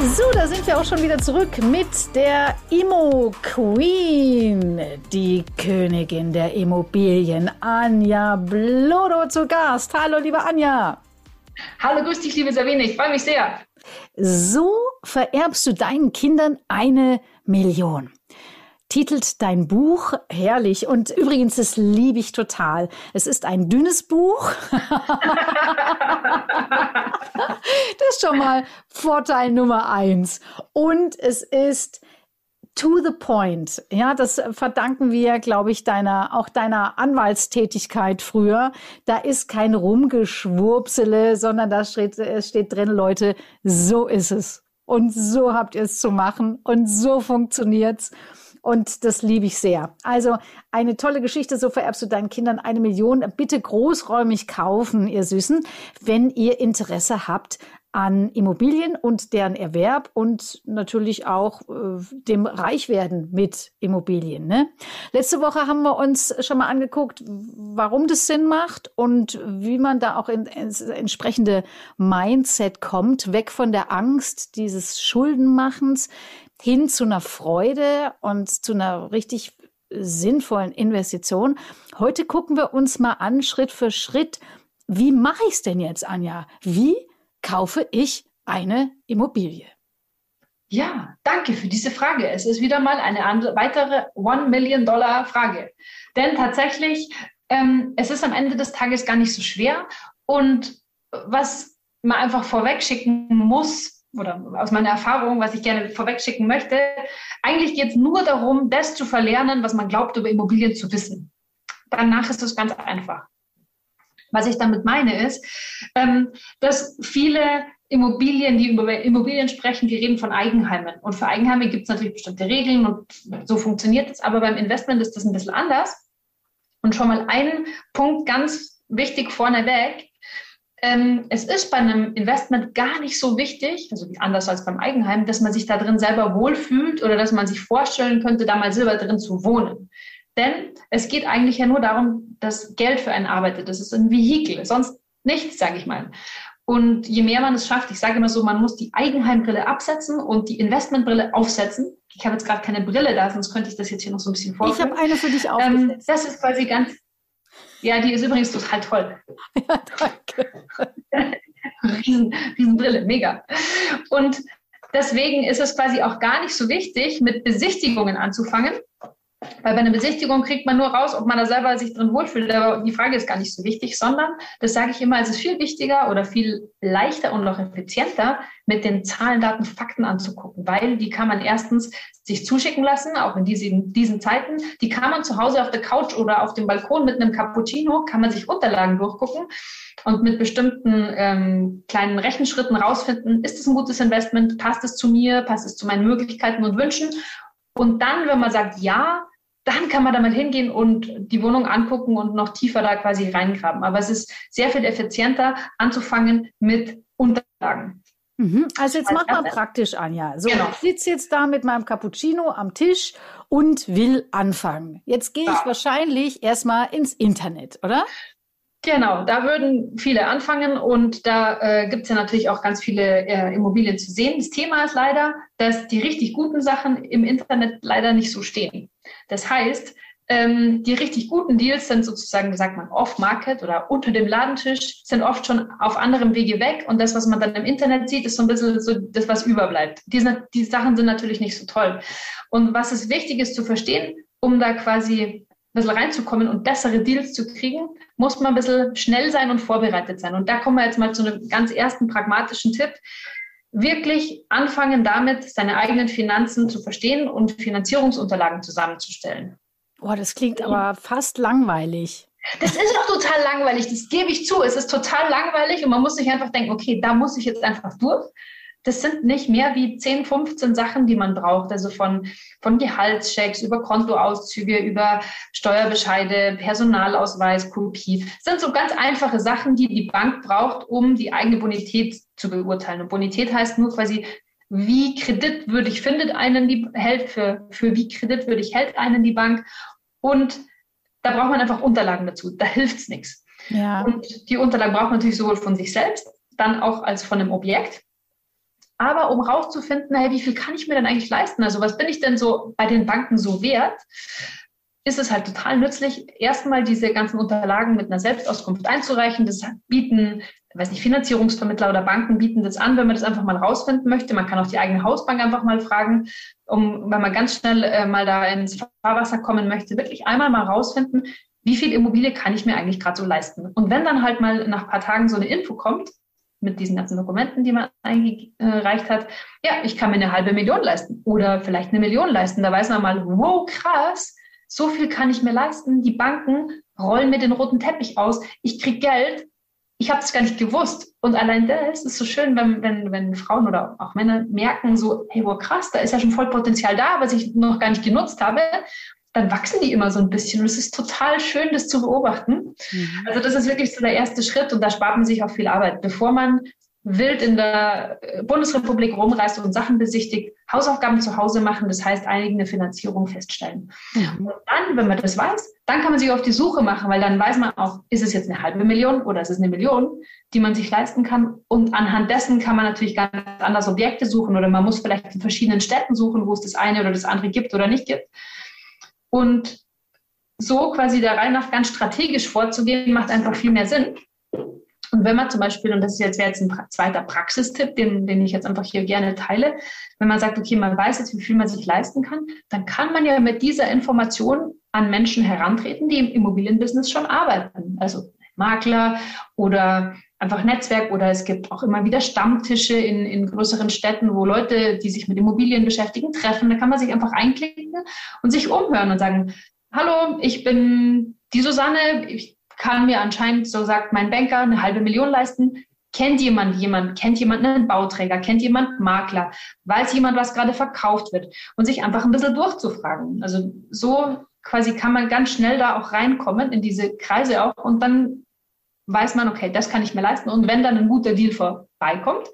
So, da sind wir auch schon wieder zurück mit der Immo Queen, die Königin der Immobilien, Anja Blodo zu Gast. Hallo, liebe Anja. Hallo, grüß dich, liebe Sabine, ich freue mich sehr. So vererbst du deinen Kindern eine Million titelt dein Buch herrlich. Und übrigens, das liebe ich total. Es ist ein dünnes Buch. das ist schon mal Vorteil Nummer eins. Und es ist to the point. Ja, das verdanken wir, glaube ich, deiner, auch deiner Anwaltstätigkeit früher. Da ist kein Rumgeschwurbsele, sondern da steht, steht drin, Leute, so ist es. Und so habt ihr es zu machen. Und so funktioniert's. Und das liebe ich sehr. Also eine tolle Geschichte, so vererbst du deinen Kindern eine Million. Bitte großräumig kaufen, ihr Süßen, wenn ihr Interesse habt an Immobilien und deren Erwerb und natürlich auch äh, dem Reichwerden mit Immobilien. Ne? Letzte Woche haben wir uns schon mal angeguckt, warum das Sinn macht und wie man da auch in, ins entsprechende Mindset kommt, weg von der Angst dieses Schuldenmachens hin zu einer Freude und zu einer richtig sinnvollen Investition. Heute gucken wir uns mal an, Schritt für Schritt, wie mache ich es denn jetzt, Anja? Wie kaufe ich eine Immobilie? Ja, danke für diese Frage. Es ist wieder mal eine andere, weitere One Million Dollar Frage. Denn tatsächlich, ähm, es ist am Ende des Tages gar nicht so schwer. Und was man einfach vorweg schicken muss, oder aus meiner Erfahrung, was ich gerne vorwegschicken möchte, eigentlich geht es nur darum, das zu verlernen, was man glaubt, über Immobilien zu wissen. Danach ist es ganz einfach. Was ich damit meine ist, ähm, dass viele Immobilien, die über Immobilien sprechen, die reden von Eigenheimen. Und für Eigenheime gibt es natürlich bestimmte Regeln und so funktioniert es. Aber beim Investment ist das ein bisschen anders. Und schon mal ein Punkt ganz wichtig vorneweg ähm, es ist bei einem Investment gar nicht so wichtig, also anders als beim Eigenheim, dass man sich da drin selber wohlfühlt oder dass man sich vorstellen könnte, da mal selber drin zu wohnen. Denn es geht eigentlich ja nur darum, dass Geld für einen arbeitet. Das ist ein Vehikel, sonst nichts, sage ich mal. Und je mehr man es schafft, ich sage immer so, man muss die Eigenheimbrille absetzen und die Investmentbrille aufsetzen. Ich habe jetzt gerade keine Brille da, sonst könnte ich das jetzt hier noch so ein bisschen vorstellen. Ich habe eine für dich ähm, aufgesetzt. Ähm, das ist quasi ganz, ja, die ist übrigens total toll. Ja, danke. Riesen, Riesenbrille, mega. Und deswegen ist es quasi auch gar nicht so wichtig, mit Besichtigungen anzufangen, weil bei einer Besichtigung kriegt man nur raus, ob man da selber sich drin wohlfühlt. Aber die Frage ist gar nicht so wichtig, sondern, das sage ich immer, es ist viel wichtiger oder viel leichter und noch effizienter, mit den Zahlen, Daten, Fakten anzugucken, weil die kann man erstens sich zuschicken lassen, auch in diesen, diesen Zeiten. Die kann man zu Hause auf der Couch oder auf dem Balkon mit einem Cappuccino, kann man sich Unterlagen durchgucken und mit bestimmten ähm, kleinen Rechenschritten rausfinden, ist es ein gutes Investment, passt es zu mir, passt es zu meinen Möglichkeiten und Wünschen und dann, wenn man sagt, ja, dann kann man damit hingehen und die Wohnung angucken und noch tiefer da quasi reingraben. Aber es ist sehr viel effizienter, anzufangen mit Unterlagen. Mhm. Also jetzt mach mal praktisch, Anja. So, genau. ich sitze jetzt da mit meinem Cappuccino am Tisch und will anfangen. Jetzt gehe ich ja. wahrscheinlich erstmal ins Internet, oder? Genau, da würden viele anfangen und da äh, gibt es ja natürlich auch ganz viele äh, Immobilien zu sehen. Das Thema ist leider, dass die richtig guten Sachen im Internet leider nicht so stehen. Das heißt, ähm, die richtig guten Deals sind sozusagen, sagt man, off-market oder unter dem Ladentisch, sind oft schon auf anderem Wege weg und das, was man dann im Internet sieht, ist so ein bisschen so das, was überbleibt. Die, die Sachen sind natürlich nicht so toll. Und was es wichtig ist zu verstehen, um da quasi bisschen reinzukommen und bessere Deals zu kriegen, muss man ein bisschen schnell sein und vorbereitet sein. Und da kommen wir jetzt mal zu einem ganz ersten pragmatischen Tipp. Wirklich anfangen damit, seine eigenen Finanzen zu verstehen und Finanzierungsunterlagen zusammenzustellen. Boah, das klingt aber fast langweilig. Das ist doch total langweilig, das gebe ich zu. Es ist total langweilig und man muss sich einfach denken, okay, da muss ich jetzt einfach durch. Das sind nicht mehr wie 10, 15 Sachen, die man braucht. Also von, von Gehaltschecks über Kontoauszüge, über Steuerbescheide, Personalausweis, Kopie. Das sind so ganz einfache Sachen, die die Bank braucht, um die eigene Bonität zu beurteilen. Und Bonität heißt nur quasi, wie kreditwürdig findet einen die hält, für, für wie kreditwürdig hält einen die Bank. Und da braucht man einfach Unterlagen dazu. Da hilft es nichts. Ja. Und die Unterlagen braucht man natürlich sowohl von sich selbst, dann auch als von einem Objekt. Aber um rauszufinden, hey, wie viel kann ich mir denn eigentlich leisten? Also was bin ich denn so bei den Banken so wert? Ist es halt total nützlich, erstmal diese ganzen Unterlagen mit einer Selbstauskunft einzureichen. Das bieten, weiß nicht, Finanzierungsvermittler oder Banken bieten das an, wenn man das einfach mal rausfinden möchte. Man kann auch die eigene Hausbank einfach mal fragen, um, wenn man ganz schnell äh, mal da ins Fahrwasser kommen möchte, wirklich einmal mal rausfinden, wie viel Immobilie kann ich mir eigentlich gerade so leisten? Und wenn dann halt mal nach ein paar Tagen so eine Info kommt, mit diesen ganzen Dokumenten, die man eingereicht hat, ja, ich kann mir eine halbe Million leisten oder vielleicht eine Million leisten. Da weiß man mal, wow, krass, so viel kann ich mir leisten. Die Banken rollen mir den roten Teppich aus. Ich kriege Geld. Ich habe es gar nicht gewusst. Und allein das ist so schön, wenn, wenn, wenn Frauen oder auch Männer merken, so, hey, wow, krass, da ist ja schon voll Potenzial da, was ich noch gar nicht genutzt habe dann wachsen die immer so ein bisschen. Und es ist total schön, das zu beobachten. Mhm. Also das ist wirklich so der erste Schritt und da spart man sich auch viel Arbeit. Bevor man wild in der Bundesrepublik rumreist und Sachen besichtigt, Hausaufgaben zu Hause machen, das heißt eigene Finanzierung feststellen. Mhm. Und dann, wenn man das weiß, dann kann man sich auf die Suche machen, weil dann weiß man auch, ist es jetzt eine halbe Million oder ist es eine Million, die man sich leisten kann. Und anhand dessen kann man natürlich ganz anders Objekte suchen oder man muss vielleicht in verschiedenen Städten suchen, wo es das eine oder das andere gibt oder nicht gibt. Und so quasi der Reihe nach ganz strategisch vorzugehen, macht einfach viel mehr Sinn. Und wenn man zum Beispiel, und das ist jetzt, jetzt ein zweiter Praxistipp, den, den ich jetzt einfach hier gerne teile, wenn man sagt, okay, man weiß jetzt, wie viel man sich leisten kann, dann kann man ja mit dieser Information an Menschen herantreten, die im Immobilienbusiness schon arbeiten. Also Makler oder einfach Netzwerk oder es gibt auch immer wieder Stammtische in, in größeren Städten, wo Leute, die sich mit Immobilien beschäftigen, treffen. Da kann man sich einfach einklicken und sich umhören und sagen, hallo, ich bin die Susanne, ich kann mir anscheinend, so sagt mein Banker, eine halbe Million leisten. Kennt jemand jemand? Kennt jemand einen Bauträger? Kennt jemand Makler? Weiß jemand, was gerade verkauft wird? Und sich einfach ein bisschen durchzufragen. Also so quasi kann man ganz schnell da auch reinkommen in diese Kreise auch und dann weiß man, okay, das kann ich mir leisten. Und wenn dann ein guter Deal vorbeikommt,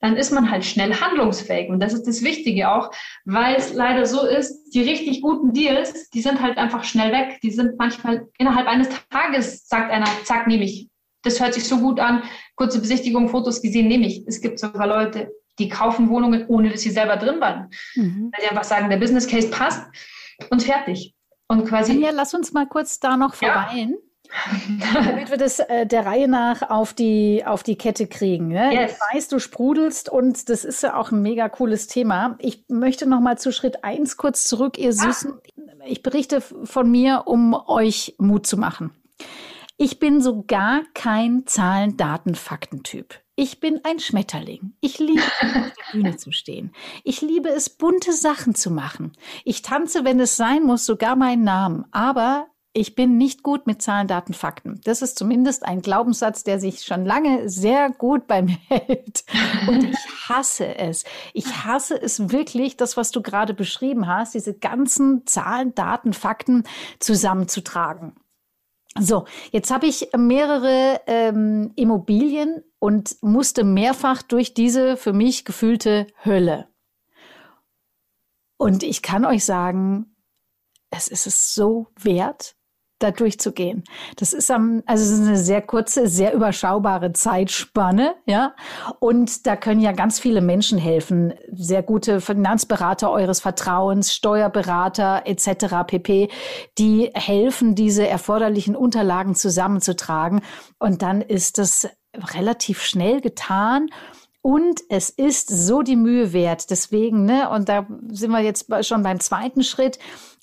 dann ist man halt schnell handlungsfähig. Und das ist das Wichtige auch, weil es leider so ist, die richtig guten Deals, die sind halt einfach schnell weg. Die sind manchmal innerhalb eines Tages, sagt einer, zack, nehme ich. Das hört sich so gut an. Kurze Besichtigung, Fotos gesehen, nehme ich. Es gibt sogar Leute, die kaufen Wohnungen, ohne dass sie selber drin waren. Mhm. Weil sie einfach sagen, der Business Case passt und fertig. Und quasi. Ja, lass uns mal kurz da noch verweilen. Ja. Damit wir das äh, der Reihe nach auf die, auf die Kette kriegen. Ne? Yes. Ich weiß, du sprudelst und das ist ja auch ein mega cooles Thema. Ich möchte noch mal zu Schritt eins kurz zurück, ihr ah. Süßen. Ich berichte von mir, um euch Mut zu machen. Ich bin so gar kein Zahlen, Daten, Faktentyp. Ich bin ein Schmetterling. Ich liebe es, auf der Bühne zu stehen. Ich liebe es, bunte Sachen zu machen. Ich tanze, wenn es sein muss, sogar meinen Namen. Aber ich bin nicht gut mit Zahlen, Daten, Fakten. Das ist zumindest ein Glaubenssatz, der sich schon lange sehr gut bei mir hält. Und ich hasse es. Ich hasse es wirklich, das, was du gerade beschrieben hast, diese ganzen Zahlen, Daten, Fakten zusammenzutragen. So, jetzt habe ich mehrere ähm, Immobilien und musste mehrfach durch diese für mich gefühlte Hölle. Und ich kann euch sagen, es ist es so wert, da durchzugehen. Das ist am, also es ist eine sehr kurze, sehr überschaubare Zeitspanne, ja. Und da können ja ganz viele Menschen helfen. Sehr gute Finanzberater eures Vertrauens, Steuerberater etc. pp. Die helfen, diese erforderlichen Unterlagen zusammenzutragen. Und dann ist das relativ schnell getan. Und es ist so die Mühe wert. Deswegen, ne, und da sind wir jetzt schon beim zweiten Schritt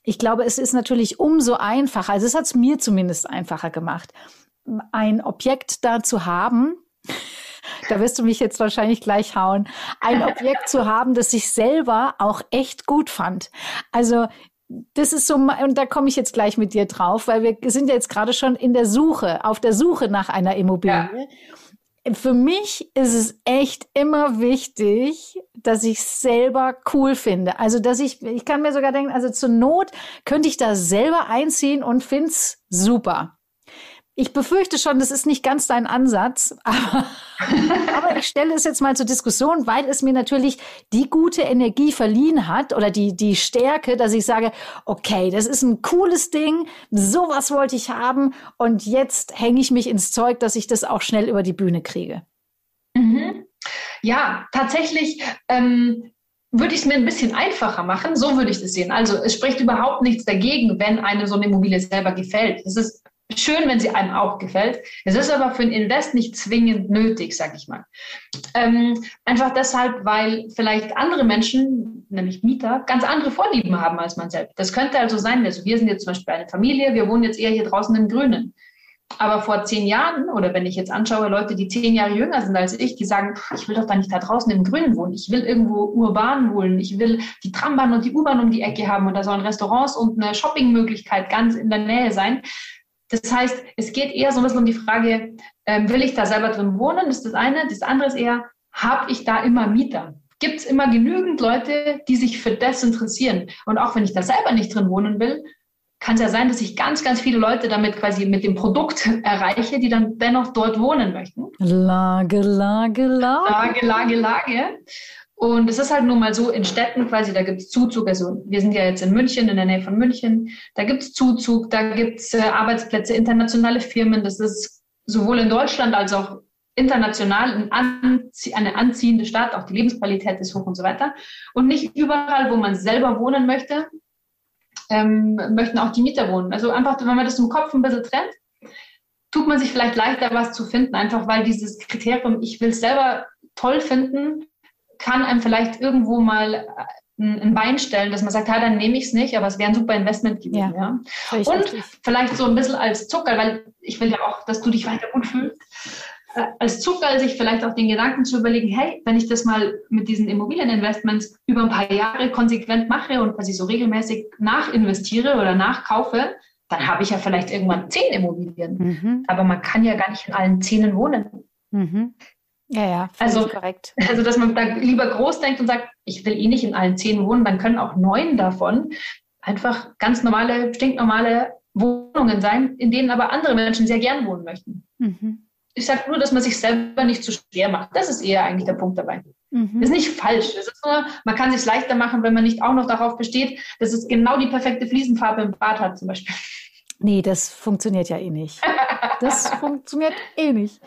ich glaube, es ist natürlich umso einfacher, also es hat es mir zumindest einfacher gemacht, ein Objekt da zu haben, da wirst du mich jetzt wahrscheinlich gleich hauen, ein Objekt zu haben, das ich selber auch echt gut fand. Also das ist so, und da komme ich jetzt gleich mit dir drauf, weil wir sind ja jetzt gerade schon in der Suche, auf der Suche nach einer Immobilie. Ja. Für mich ist es echt immer wichtig, dass ich selber cool finde. Also, dass ich, ich kann mir sogar denken, also zur Not könnte ich da selber einziehen und find's super. Ich befürchte schon, das ist nicht ganz dein Ansatz, aber, aber ich stelle es jetzt mal zur Diskussion, weil es mir natürlich die gute Energie verliehen hat oder die, die Stärke, dass ich sage, okay, das ist ein cooles Ding, sowas wollte ich haben und jetzt hänge ich mich ins Zeug, dass ich das auch schnell über die Bühne kriege. Mhm. Ja, tatsächlich ähm, würde ich es mir ein bisschen einfacher machen. So würde ich das sehen. Also es spricht überhaupt nichts dagegen, wenn eine so eine Immobilie selber gefällt. Es ist schön, wenn sie einem auch gefällt. Es ist aber für ein Invest nicht zwingend nötig, sag ich mal. Ähm, einfach deshalb, weil vielleicht andere Menschen, nämlich Mieter, ganz andere Vorlieben haben als man selbst. Das könnte also sein, also wir sind jetzt zum Beispiel eine Familie, wir wohnen jetzt eher hier draußen im Grünen. Aber vor zehn Jahren, oder wenn ich jetzt anschaue, Leute, die zehn Jahre jünger sind als ich, die sagen, ich will doch da nicht da draußen im Grünen wohnen. Ich will irgendwo urban wohnen. Ich will die Trambahn und die U-Bahn um die Ecke haben und da sollen Restaurants und eine Shoppingmöglichkeit ganz in der Nähe sein. Das heißt, es geht eher so ein bisschen um die Frage, ähm, will ich da selber drin wohnen? Das ist das eine. Das andere ist eher, habe ich da immer Mieter? Gibt es immer genügend Leute, die sich für das interessieren? Und auch wenn ich da selber nicht drin wohnen will, kann es ja sein, dass ich ganz, ganz viele Leute damit quasi mit dem Produkt erreiche, die dann dennoch dort wohnen möchten. Lage, Lage, Lage. Lage, Lage, Lage. Und es ist halt nun mal so, in Städten quasi, da gibt es Zuzug. Also wir sind ja jetzt in München, in der Nähe von München. Da gibt es Zuzug, da gibt es äh, Arbeitsplätze, internationale Firmen. Das ist sowohl in Deutschland als auch international ein Anzie eine anziehende Stadt. Auch die Lebensqualität ist hoch und so weiter. Und nicht überall, wo man selber wohnen möchte, ähm, möchten auch die Mieter wohnen. Also einfach, wenn man das im Kopf ein bisschen trennt, tut man sich vielleicht leichter, was zu finden, einfach weil dieses Kriterium, ich will es selber toll finden, kann einem vielleicht irgendwo mal äh, ein Bein stellen, dass man sagt, ja, dann nehme ich es nicht, aber es wäre ein super Investment gewesen. Ja, ja. Und vielleicht so ein bisschen als Zucker, weil ich will ja auch, dass du dich weiter gut fühlst, äh, als Zucker sich vielleicht auch den Gedanken zu überlegen, hey, wenn ich das mal mit diesen Immobilieninvestments über ein paar Jahre konsequent mache und quasi so regelmäßig nachinvestiere oder nachkaufe, dann habe ich ja vielleicht irgendwann zehn Immobilien. Mhm. Aber man kann ja gar nicht in allen zehnen wohnen. Mhm. Ja, ja, also, korrekt. Also, dass man da lieber groß denkt und sagt, ich will eh nicht in allen zehn wohnen, dann können auch neun davon einfach ganz normale, stinknormale Wohnungen sein, in denen aber andere Menschen sehr gern wohnen möchten. Mhm. Ich sage nur, dass man sich selber nicht zu schwer macht. Das ist eher eigentlich der Punkt dabei. Mhm. Das ist nicht falsch. Ist nur, man kann es sich leichter machen, wenn man nicht auch noch darauf besteht, dass es genau die perfekte Fliesenfarbe im Bad hat, zum Beispiel. Nee, das funktioniert ja eh nicht. Das funktioniert eh nicht.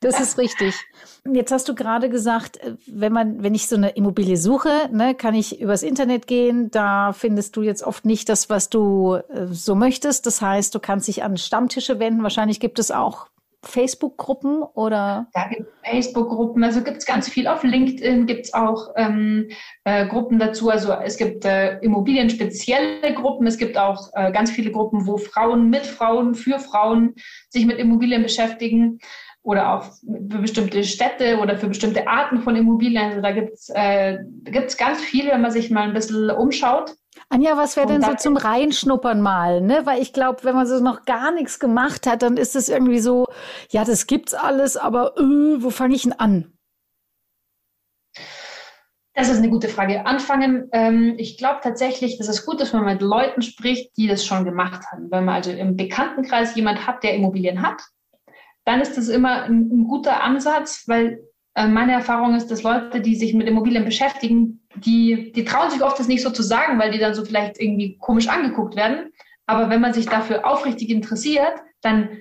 Das ist richtig. Jetzt hast du gerade gesagt, äh, wenn man, wenn ich so eine Immobilie suche, ne, kann ich übers Internet gehen. Da findest du jetzt oft nicht das, was du äh, so möchtest. Das heißt, du kannst dich an Stammtische wenden. Wahrscheinlich gibt es auch Facebook-Gruppen oder? Da gibt es Facebook-Gruppen, also gibt es ganz viel. Auf LinkedIn gibt es auch ähm, äh, Gruppen dazu. Also es gibt äh, immobilienspezielle Gruppen, es gibt auch äh, ganz viele Gruppen, wo Frauen mit Frauen, für Frauen sich mit Immobilien beschäftigen oder auch für bestimmte Städte oder für bestimmte Arten von Immobilien. Also da gibt es äh, gibt's ganz viele, wenn man sich mal ein bisschen umschaut. Anja, was wäre denn so zum Reinschnuppern mal? Ne? Weil ich glaube, wenn man so noch gar nichts gemacht hat, dann ist es irgendwie so, ja, das gibt's alles, aber äh, wo fange ich denn an? Das ist eine gute Frage. Anfangen, ähm, ich glaube tatsächlich, dass es gut ist, wenn man mit Leuten spricht, die das schon gemacht haben. Wenn man also im Bekanntenkreis jemand hat, der Immobilien hat, dann ist das immer ein, ein guter Ansatz, weil äh, meine Erfahrung ist, dass Leute, die sich mit Immobilien beschäftigen, die, die trauen sich oft das nicht so zu sagen, weil die dann so vielleicht irgendwie komisch angeguckt werden. Aber wenn man sich dafür aufrichtig interessiert, dann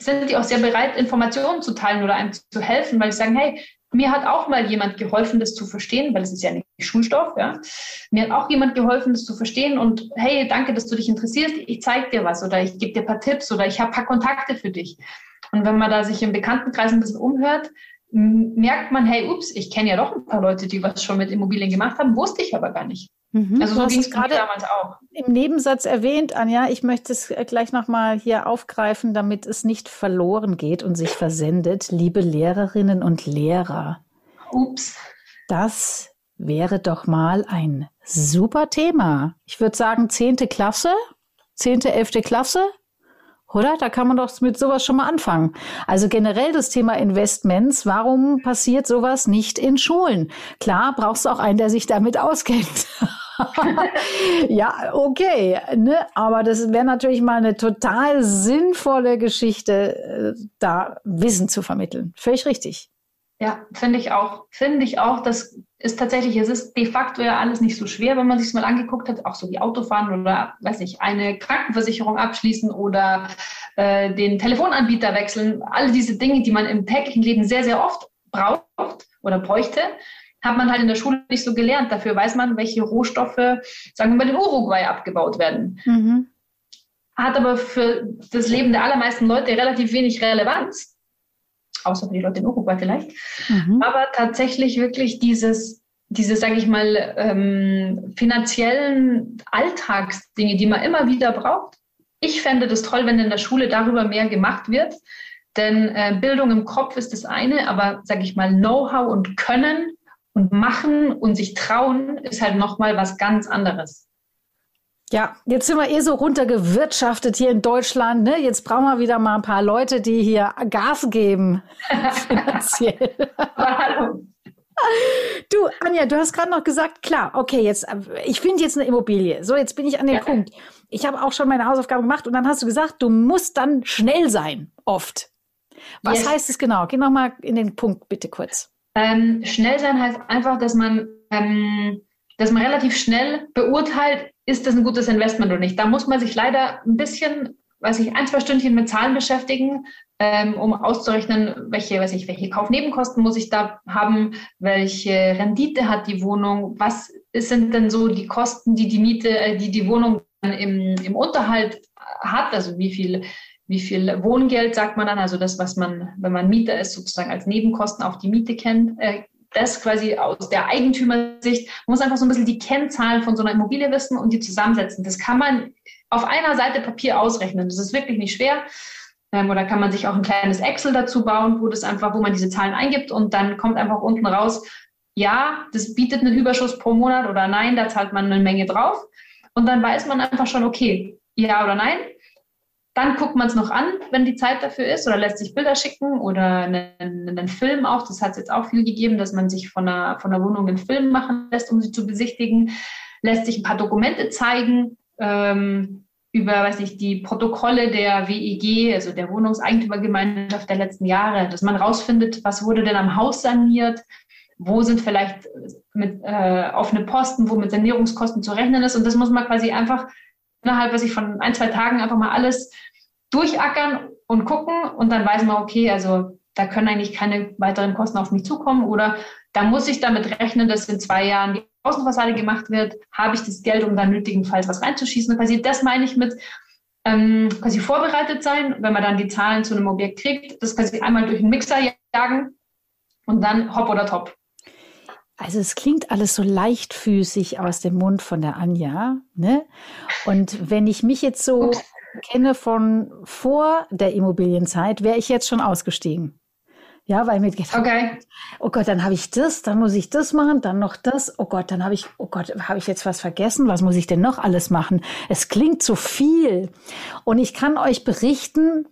sind die auch sehr bereit, Informationen zu teilen oder einem zu helfen, weil sie sagen, hey, mir hat auch mal jemand geholfen, das zu verstehen, weil es ist ja nicht Schulstoff, ja. Mir hat auch jemand geholfen, das zu verstehen und hey, danke, dass du dich interessierst, ich zeige dir was oder ich gebe dir ein paar Tipps oder ich habe ein paar Kontakte für dich. Und wenn man da sich im Bekanntenkreis ein bisschen umhört, merkt man, hey, ups, ich kenne ja doch ein paar Leute, die was schon mit Immobilien gemacht haben, wusste ich aber gar nicht. Mhm. Also so ging es gerade damals auch. Im Nebensatz erwähnt, Anja, ich möchte es gleich nochmal hier aufgreifen, damit es nicht verloren geht und sich versendet. Liebe Lehrerinnen und Lehrer. Ups. Das wäre doch mal ein super Thema. Ich würde sagen, zehnte Klasse, zehnte, elfte Klasse Oder? Da kann man doch mit sowas schon mal anfangen. Also generell das Thema Investments. Warum passiert sowas nicht in Schulen? Klar, brauchst du auch einen, der sich damit auskennt. ja, okay. Ne? Aber das wäre natürlich mal eine total sinnvolle Geschichte, äh, da Wissen zu vermitteln. Völlig richtig. Ja, finde ich auch. Finde ich auch. Das ist tatsächlich, es ist de facto ja alles nicht so schwer, wenn man sich mal angeguckt hat, auch so wie Autofahren oder, weiß ich, eine Krankenversicherung abschließen oder äh, den Telefonanbieter wechseln. Alle diese Dinge, die man im täglichen Leben sehr, sehr oft braucht oder bräuchte, hat man halt in der Schule nicht so gelernt. Dafür weiß man, welche Rohstoffe, sagen wir mal, in Uruguay abgebaut werden. Mhm. Hat aber für das Leben der allermeisten Leute relativ wenig Relevanz außer für die Leute in Uruguay vielleicht. Mhm. Aber tatsächlich wirklich dieses, diese, sage ich mal, ähm, finanziellen Alltagsdinge, die man immer wieder braucht. Ich fände das toll, wenn in der Schule darüber mehr gemacht wird. Denn äh, Bildung im Kopf ist das eine, aber sage ich mal, Know-how und Können und Machen und sich trauen ist halt nochmal was ganz anderes. Ja, jetzt sind wir eh so runtergewirtschaftet hier in Deutschland. Ne? Jetzt brauchen wir wieder mal ein paar Leute, die hier Gas geben finanziell. du, Anja, du hast gerade noch gesagt, klar, okay, jetzt, ich finde jetzt eine Immobilie. So, jetzt bin ich an dem ja. Punkt. Ich habe auch schon meine Hausaufgaben gemacht und dann hast du gesagt, du musst dann schnell sein, oft. Was yes. heißt es genau? Geh noch mal in den Punkt bitte kurz. Ähm, schnell sein heißt einfach, dass man, ähm, dass man relativ schnell beurteilt, ist das ein gutes Investment oder nicht. Da muss man sich leider ein bisschen, weiß ich, ein, zwei Stündchen mit Zahlen beschäftigen, ähm, um auszurechnen, welche, weiß ich, welche Kaufnebenkosten muss ich da haben, welche Rendite hat die Wohnung, was sind denn so die Kosten, die die Miete, äh, die die Wohnung im, im Unterhalt hat, also wie viel wie viel Wohngeld sagt man dann, also das, was man, wenn man Mieter ist, sozusagen als Nebenkosten auf die Miete kennt, äh, das quasi aus der Eigentümersicht, man muss einfach so ein bisschen die Kennzahlen von so einer Immobilie wissen und die zusammensetzen. Das kann man auf einer Seite Papier ausrechnen. Das ist wirklich nicht schwer. Ähm, oder kann man sich auch ein kleines Excel dazu bauen, wo das einfach, wo man diese Zahlen eingibt und dann kommt einfach unten raus, ja, das bietet einen Überschuss pro Monat oder nein, da zahlt man eine Menge drauf. Und dann weiß man einfach schon, okay, ja oder nein. Dann guckt man es noch an, wenn die Zeit dafür ist, oder lässt sich Bilder schicken oder einen, einen Film auch. Das hat es jetzt auch viel gegeben, dass man sich von einer, von einer Wohnung einen Film machen lässt, um sie zu besichtigen. Lässt sich ein paar Dokumente zeigen ähm, über, weiß ich, die Protokolle der WEG, also der Wohnungseigentümergemeinschaft der letzten Jahre, dass man rausfindet, was wurde denn am Haus saniert, wo sind vielleicht mit äh, offene Posten, wo mit Sanierungskosten zu rechnen ist. Und das muss man quasi einfach innerhalb, was ich von ein, zwei Tagen einfach mal alles durchackern und gucken und dann weiß man, okay, also da können eigentlich keine weiteren Kosten auf mich zukommen oder da muss ich damit rechnen, dass in zwei Jahren die Außenfassade gemacht wird, habe ich das Geld, um dann nötigenfalls was reinzuschießen. Quasi das meine ich mit ähm, quasi vorbereitet sein, wenn man dann die Zahlen zu einem Objekt kriegt, das quasi einmal durch den Mixer jagen und dann hopp oder top. Also es klingt alles so leichtfüßig aus dem Mund von der Anja, ne? Und wenn ich mich jetzt so Ups kenne von vor der Immobilienzeit, wäre ich jetzt schon ausgestiegen. Ja, weil mir gedacht, okay. oh Gott, dann habe ich das, dann muss ich das machen, dann noch das. Oh Gott, dann habe ich, oh Gott, habe ich jetzt was vergessen? Was muss ich denn noch alles machen? Es klingt so viel. Und ich kann euch berichten,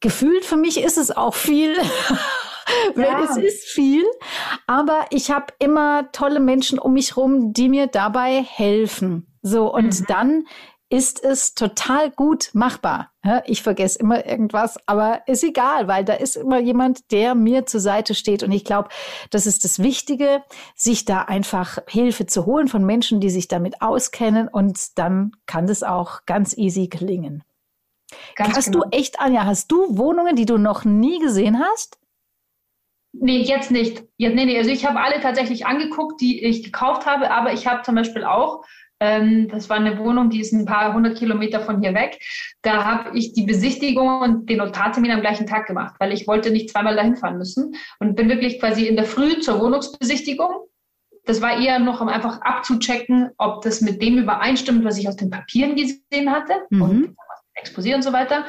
gefühlt für mich ist es auch viel. Ja. es ist viel, aber ich habe immer tolle Menschen um mich rum, die mir dabei helfen. So und mhm. dann ist es total gut machbar. Ich vergesse immer irgendwas, aber ist egal, weil da ist immer jemand, der mir zur Seite steht. Und ich glaube, das ist das Wichtige, sich da einfach Hilfe zu holen von Menschen, die sich damit auskennen. Und dann kann das auch ganz easy gelingen. Ganz hast genau. du echt, Anja, hast du Wohnungen, die du noch nie gesehen hast? Nee, jetzt nicht. Jetzt, nee, nee. Also ich habe alle tatsächlich angeguckt, die ich gekauft habe, aber ich habe zum Beispiel auch ähm, das war eine Wohnung, die ist ein paar hundert Kilometer von hier weg. Da habe ich die Besichtigung und den Notartermin am gleichen Tag gemacht, weil ich wollte nicht zweimal dahin fahren müssen und bin wirklich quasi in der Früh zur Wohnungsbesichtigung. Das war eher noch, um einfach abzuchecken, ob das mit dem übereinstimmt, was ich aus den Papieren gesehen hatte mhm. und Exposé und so weiter.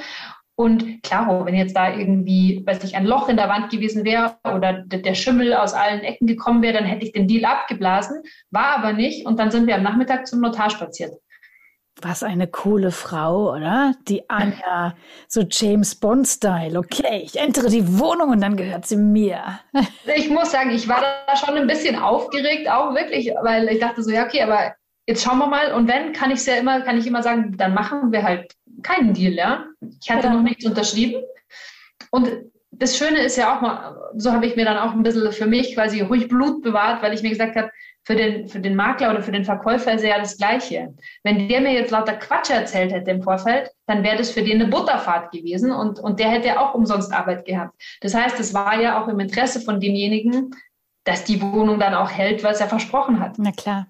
Und klar, wenn jetzt da irgendwie, weiß ich, ein Loch in der Wand gewesen wäre oder der Schimmel aus allen Ecken gekommen wäre, dann hätte ich den Deal abgeblasen. War aber nicht. Und dann sind wir am Nachmittag zum Notar spaziert. Was eine coole Frau, oder? Die Anja, so James Bond-Style. Okay, ich entere die Wohnung und dann gehört sie mir. Ich muss sagen, ich war da schon ein bisschen aufgeregt, auch wirklich, weil ich dachte so, ja, okay, aber jetzt schauen wir mal. Und wenn, kann ich ja immer, kann ich immer sagen, dann machen wir halt keinen Deal, ja. Ich hatte ja. noch nichts unterschrieben. Und das Schöne ist ja auch mal, so habe ich mir dann auch ein bisschen für mich quasi ruhig Blut bewahrt, weil ich mir gesagt habe, für den, für den Makler oder für den Verkäufer ist ja das Gleiche. Wenn der mir jetzt lauter Quatsch erzählt hätte im Vorfeld, dann wäre das für den eine Butterfahrt gewesen und, und der hätte auch umsonst Arbeit gehabt. Das heißt, es war ja auch im Interesse von demjenigen, dass die Wohnung dann auch hält, was er versprochen hat. Na klar.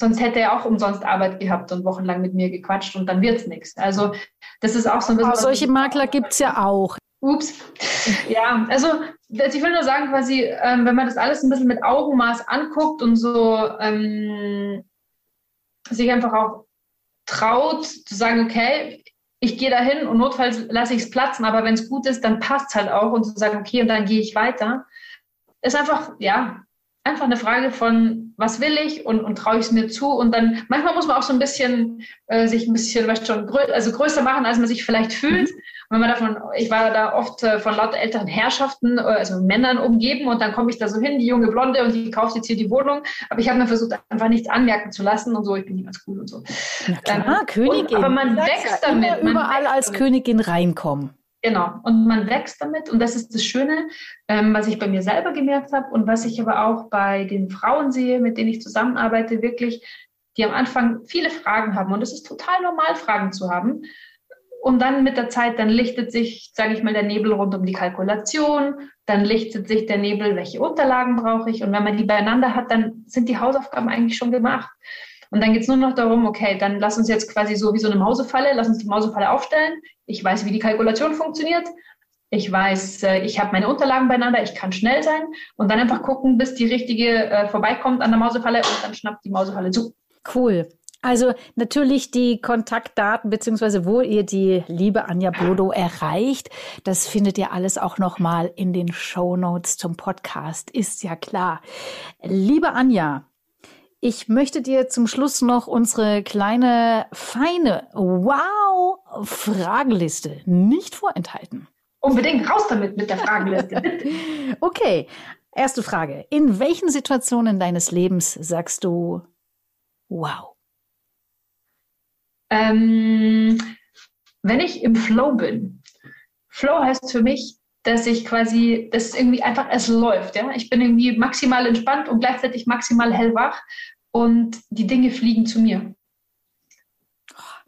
Sonst hätte er auch umsonst Arbeit gehabt und wochenlang mit mir gequatscht und dann wird es nichts. Also das ist auch so ein bisschen. Aber solche Makler gibt es ja auch. Ups. Ja, also ich will nur sagen, quasi, ähm, wenn man das alles ein bisschen mit Augenmaß anguckt und so ähm, sich einfach auch traut zu sagen, okay, ich gehe dahin und notfalls lasse ich es platzen, aber wenn es gut ist, dann passt es halt auch und zu sagen, okay, und dann gehe ich weiter, ist einfach, ja, einfach eine Frage von, was will ich und, und traue ich es mir zu? Und dann, manchmal muss man auch so ein bisschen, äh, sich ein bisschen, weißt schon, grö also größer machen, als man sich vielleicht fühlt. Mhm. Wenn man davon, ich war da oft äh, von lauter älteren Herrschaften, äh, also Männern umgeben und dann komme ich da so hin, die junge Blonde und die kauft jetzt hier die Wohnung. Aber ich habe mir versucht, einfach nichts anmerken zu lassen und so, ich bin nicht ganz cool und so. Na klar, ähm, Königin. Und, aber man wächst damit. Man überall als damit. Königin reinkommen. Genau, und man wächst damit. Und das ist das Schöne, ähm, was ich bei mir selber gemerkt habe und was ich aber auch bei den Frauen sehe, mit denen ich zusammenarbeite, wirklich, die am Anfang viele Fragen haben. Und es ist total normal, Fragen zu haben. Und dann mit der Zeit, dann lichtet sich, sage ich mal, der Nebel rund um die Kalkulation, dann lichtet sich der Nebel, welche Unterlagen brauche ich. Und wenn man die beieinander hat, dann sind die Hausaufgaben eigentlich schon gemacht. Und dann geht es nur noch darum, okay, dann lass uns jetzt quasi so wie so eine Mausefalle, lass uns die Mausefalle aufstellen. Ich weiß, wie die Kalkulation funktioniert. Ich weiß, äh, ich habe meine Unterlagen beieinander, ich kann schnell sein und dann einfach gucken, bis die richtige äh, vorbeikommt an der Mausefalle und dann schnappt die Mausefalle zu. Cool. Also natürlich die Kontaktdaten beziehungsweise wo ihr die liebe Anja Bodo erreicht, das findet ihr alles auch nochmal in den Show Notes zum Podcast, ist ja klar. Liebe Anja, ich möchte dir zum Schluss noch unsere kleine, feine Wow-Fragenliste nicht vorenthalten. Unbedingt raus damit mit der Fragenliste. okay, erste Frage. In welchen Situationen deines Lebens sagst du Wow? Ähm, wenn ich im Flow bin. Flow heißt für mich, dass ich quasi, dass irgendwie einfach es läuft. Ja? Ich bin irgendwie maximal entspannt und gleichzeitig maximal hellwach und die Dinge fliegen zu mir.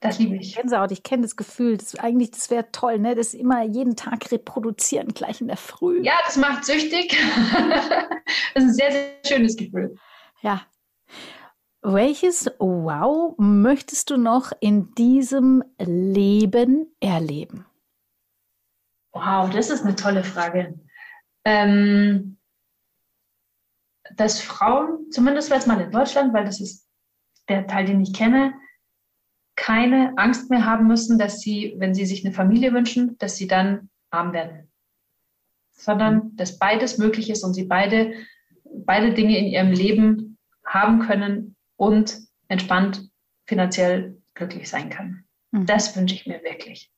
Das liebe ich. Gänsehaut, ich kenne das Gefühl. Das, eigentlich, das wäre toll, ne? Das immer jeden Tag reproduzieren, gleich in der Früh. Ja, das macht süchtig. das ist ein sehr, sehr schönes Gefühl. Ja. Welches Wow möchtest du noch in diesem Leben erleben? Wow, das ist eine tolle Frage. Ähm, dass Frauen, zumindest jetzt mal in Deutschland, weil das ist der Teil, den ich kenne, keine Angst mehr haben müssen, dass sie, wenn sie sich eine Familie wünschen, dass sie dann arm werden. Sondern dass beides möglich ist und sie beide, beide Dinge in ihrem Leben haben können und entspannt finanziell glücklich sein können. Mhm. Das wünsche ich mir wirklich.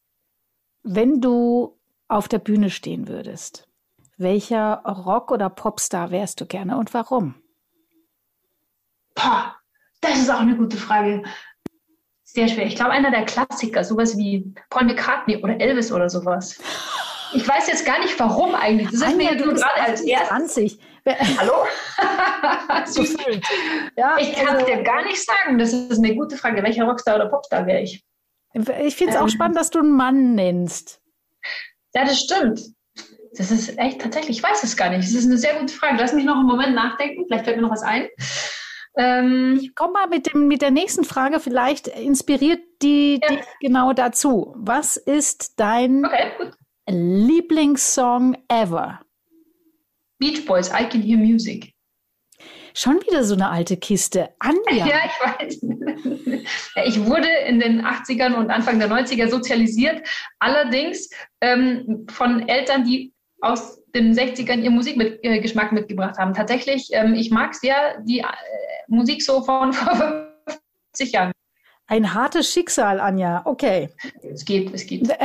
Wenn du auf der Bühne stehen würdest, welcher Rock- oder Popstar wärst du gerne und warum? Boah, das ist auch eine gute Frage. Sehr schwer. Ich glaube, einer der Klassiker, sowas wie Paul McCartney oder Elvis oder sowas. Ich weiß jetzt gar nicht, warum eigentlich. Das ist mir nur gerade als erstes. 20. Hallo? ja, ich kann also, dir gar nicht sagen. Das ist eine gute Frage. Welcher Rockstar oder Popstar wäre ich? Ich finde es ähm, auch spannend, dass du einen Mann nennst. Ja, das stimmt. Das ist echt tatsächlich, ich weiß es gar nicht. Das ist eine sehr gute Frage. Lass mich noch einen Moment nachdenken. Vielleicht fällt mir noch was ein. Ähm, ich komme mal mit, dem, mit der nächsten Frage. Vielleicht inspiriert die ja. dich genau dazu. Was ist dein okay, Lieblingssong ever? Beach Boys, I Can Hear Music. Schon wieder so eine alte Kiste. Anja. Ja, ich weiß. Ich wurde in den 80ern und Anfang der 90er sozialisiert. Allerdings ähm, von Eltern, die aus den 60ern ihren Musikgeschmack mitgebracht haben. Tatsächlich, ähm, ich mag sehr die äh, Musik so von vor 50 Jahren. Ein hartes Schicksal, Anja. Okay. Es geht, es geht.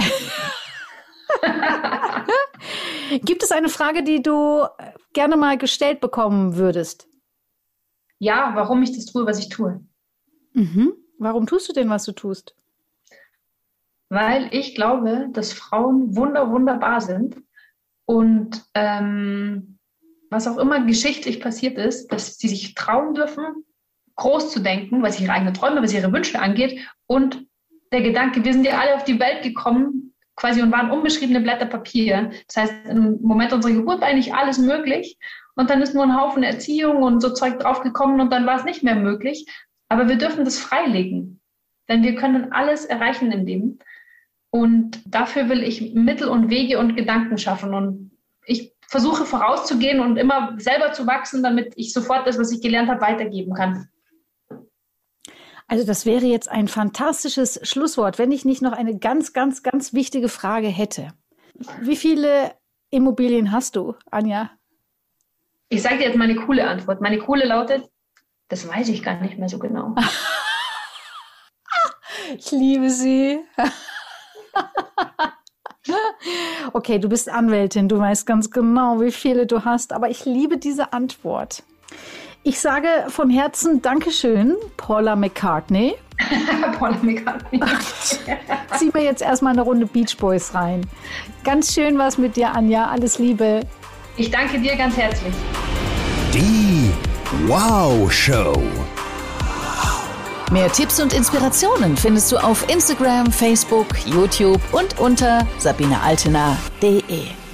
Gibt es eine Frage, die du gerne mal gestellt bekommen würdest? Ja, warum ich das tue, was ich tue. Mhm. Warum tust du denn, was du tust? Weil ich glaube, dass Frauen wunder, wunderbar sind und ähm, was auch immer geschichtlich passiert ist, dass sie sich trauen dürfen, groß zu denken, was ihre eigenen Träume, was ihre Wünsche angeht. Und der Gedanke, wir sind ja alle auf die Welt gekommen, quasi und waren unbeschriebene Blätter Papier. Das heißt, im Moment unserer Geburt eigentlich alles möglich. Und dann ist nur ein Haufen Erziehung und so Zeug draufgekommen und dann war es nicht mehr möglich. Aber wir dürfen das freilegen. Denn wir können alles erreichen im Leben. Und dafür will ich Mittel und Wege und Gedanken schaffen. Und ich versuche vorauszugehen und immer selber zu wachsen, damit ich sofort das, was ich gelernt habe, weitergeben kann. Also das wäre jetzt ein fantastisches Schlusswort, wenn ich nicht noch eine ganz, ganz, ganz wichtige Frage hätte. Wie viele Immobilien hast du, Anja? Ich sage dir jetzt meine coole Antwort. Meine coole lautet, das weiß ich gar nicht mehr so genau. ich liebe sie. okay, du bist Anwältin, du weißt ganz genau, wie viele du hast, aber ich liebe diese Antwort. Ich sage von Herzen Dankeschön, Paula McCartney. Paula McCartney. Zieh mir jetzt erstmal eine Runde Beach Boys rein. Ganz schön was mit dir, Anja. Alles Liebe. Ich danke dir ganz herzlich. Die Wow Show. Mehr Tipps und Inspirationen findest du auf Instagram, Facebook, YouTube und unter sabinealtener.de.